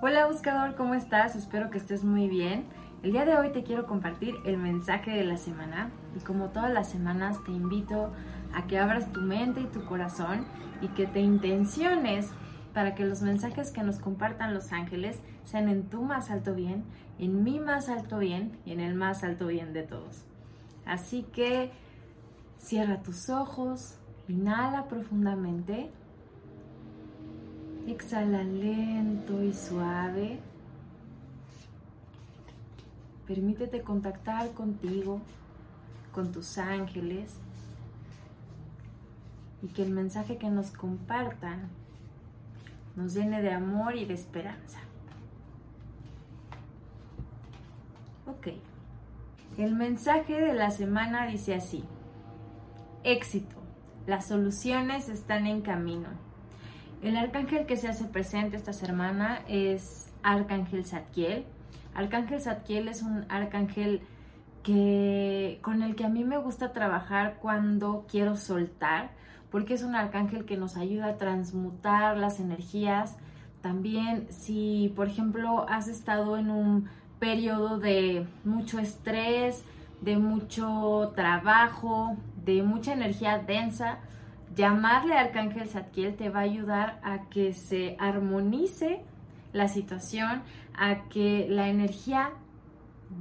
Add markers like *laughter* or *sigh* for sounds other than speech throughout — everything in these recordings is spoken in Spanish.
Hola buscador, ¿cómo estás? Espero que estés muy bien. El día de hoy te quiero compartir el mensaje de la semana y como todas las semanas te invito a que abras tu mente y tu corazón y que te intenciones para que los mensajes que nos compartan los ángeles sean en tu más alto bien, en mi más alto bien y en el más alto bien de todos. Así que cierra tus ojos, inhala profundamente Exhala lento y suave. Permítete contactar contigo, con tus ángeles y que el mensaje que nos compartan nos llene de amor y de esperanza. Ok. El mensaje de la semana dice así. Éxito. Las soluciones están en camino. El arcángel que se hace presente esta semana es Arcángel Zadkiel. Arcángel Zadkiel es un arcángel que, con el que a mí me gusta trabajar cuando quiero soltar, porque es un arcángel que nos ayuda a transmutar las energías. También si, por ejemplo, has estado en un periodo de mucho estrés, de mucho trabajo, de mucha energía densa, llamarle a Arcángel Zadkiel te va a ayudar a que se armonice la situación, a que la energía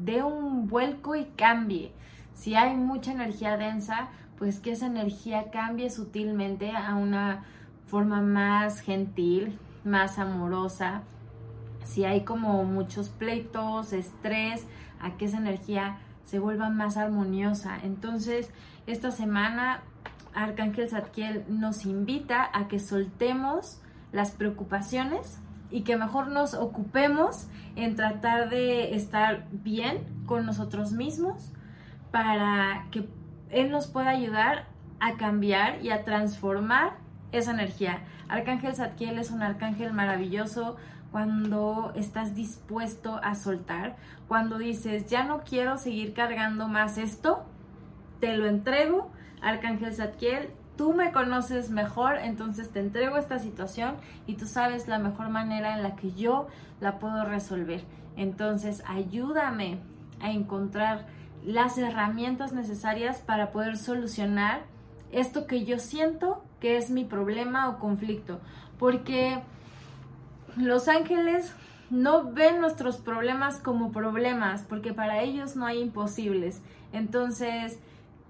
dé un vuelco y cambie. Si hay mucha energía densa, pues que esa energía cambie sutilmente a una forma más gentil, más amorosa. Si hay como muchos pleitos, estrés, a que esa energía se vuelva más armoniosa. Entonces, esta semana Arcángel Zadkiel nos invita a que soltemos las preocupaciones y que mejor nos ocupemos en tratar de estar bien con nosotros mismos para que Él nos pueda ayudar a cambiar y a transformar esa energía. Arcángel Zadkiel es un arcángel maravilloso cuando estás dispuesto a soltar, cuando dices, ya no quiero seguir cargando más esto, te lo entrego Arcángel Zadkiel, tú me conoces mejor, entonces te entrego esta situación y tú sabes la mejor manera en la que yo la puedo resolver. Entonces, ayúdame a encontrar las herramientas necesarias para poder solucionar esto que yo siento que es mi problema o conflicto. Porque los ángeles no ven nuestros problemas como problemas, porque para ellos no hay imposibles. Entonces,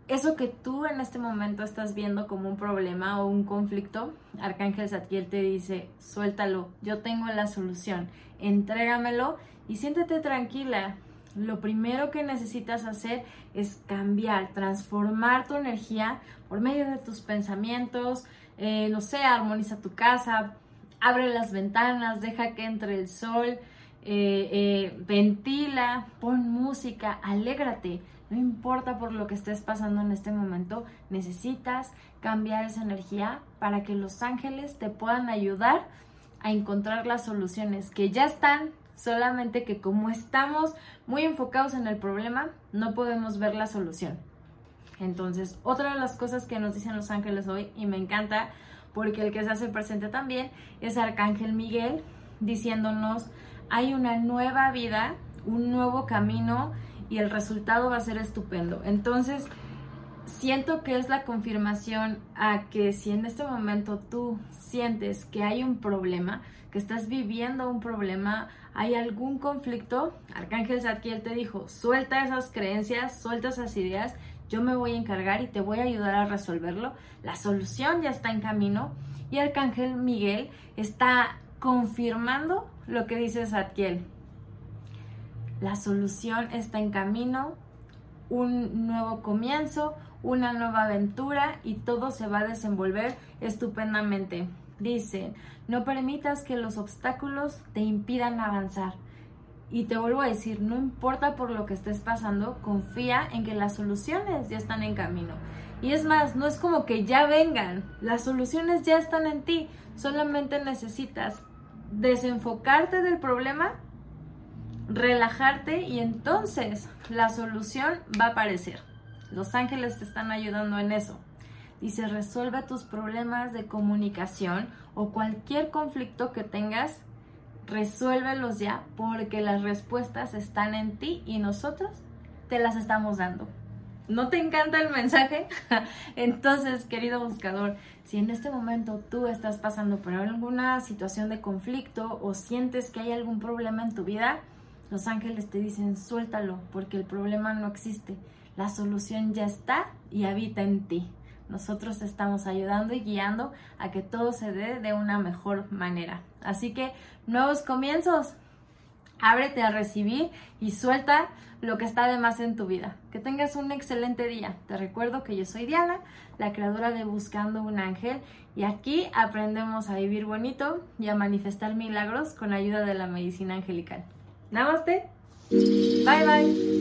eso que tú en este momento estás viendo como un problema o un conflicto, Arcángel Zadkiel te dice, suéltalo, yo tengo la solución, entrégamelo y siéntete tranquila. Lo primero que necesitas hacer es cambiar, transformar tu energía por medio de tus pensamientos, eh, no sé, armoniza tu casa, abre las ventanas, deja que entre el sol, eh, eh, ventila, pon música, alégrate. No importa por lo que estés pasando en este momento, necesitas cambiar esa energía para que los ángeles te puedan ayudar a encontrar las soluciones que ya están, solamente que como estamos muy enfocados en el problema, no podemos ver la solución. Entonces, otra de las cosas que nos dicen los ángeles hoy, y me encanta porque el que se hace presente también es Arcángel Miguel, diciéndonos hay una nueva vida, un nuevo camino y el resultado va a ser estupendo. Entonces, siento que es la confirmación a que si en este momento tú sientes que hay un problema, que estás viviendo un problema, hay algún conflicto, Arcángel Zadkiel te dijo, suelta esas creencias, suelta esas ideas, yo me voy a encargar y te voy a ayudar a resolverlo. La solución ya está en camino y Arcángel Miguel está confirmando lo que dice Zadkiel. La solución está en camino, un nuevo comienzo, una nueva aventura y todo se va a desenvolver estupendamente. Dice, no permitas que los obstáculos te impidan avanzar. Y te vuelvo a decir, no importa por lo que estés pasando, confía en que las soluciones ya están en camino. Y es más, no es como que ya vengan, las soluciones ya están en ti, solamente necesitas desenfocarte del problema, relajarte y entonces la solución va a aparecer. Los ángeles te están ayudando en eso. Dice, resuelve tus problemas de comunicación o cualquier conflicto que tengas resuélvelos ya porque las respuestas están en ti y nosotros te las estamos dando. ¿No te encanta el mensaje? *laughs* Entonces, querido buscador, si en este momento tú estás pasando por alguna situación de conflicto o sientes que hay algún problema en tu vida, los ángeles te dicen suéltalo porque el problema no existe. La solución ya está y habita en ti. Nosotros te estamos ayudando y guiando a que todo se dé de una mejor manera. Así que nuevos comienzos. Ábrete a recibir y suelta lo que está de más en tu vida. Que tengas un excelente día. Te recuerdo que yo soy Diana, la creadora de Buscando un Ángel, y aquí aprendemos a vivir bonito y a manifestar milagros con ayuda de la medicina angelical. Namaste. Bye bye.